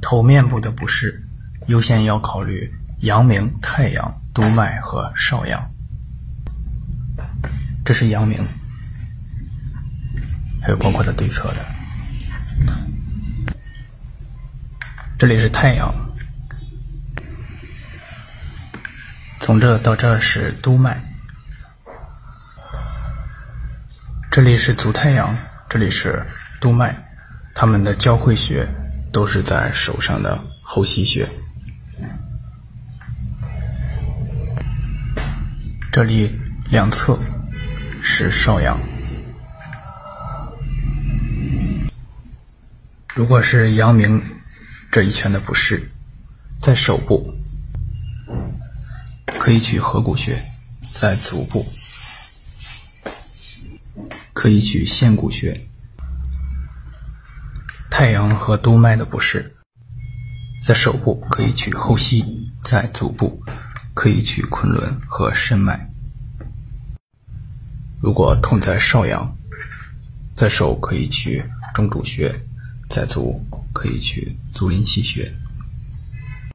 头面部的不适，优先要考虑阳明、太阳、督脉和少阳。这是阳明，还有包括它对侧的。这里是太阳，从这到这是督脉。这里是足太阳，这里是督脉，它们的交汇穴都是在手上的后溪穴。这里两侧是少阳。如果是阳明这一圈的不适，在手部可以取合谷穴，在足部。可以取线骨穴，太阳和督脉的不适，在手部可以取后溪，在足部可以取昆仑和肾脉。如果痛在少阳，在手可以取中主穴，在足可以取足临溪穴。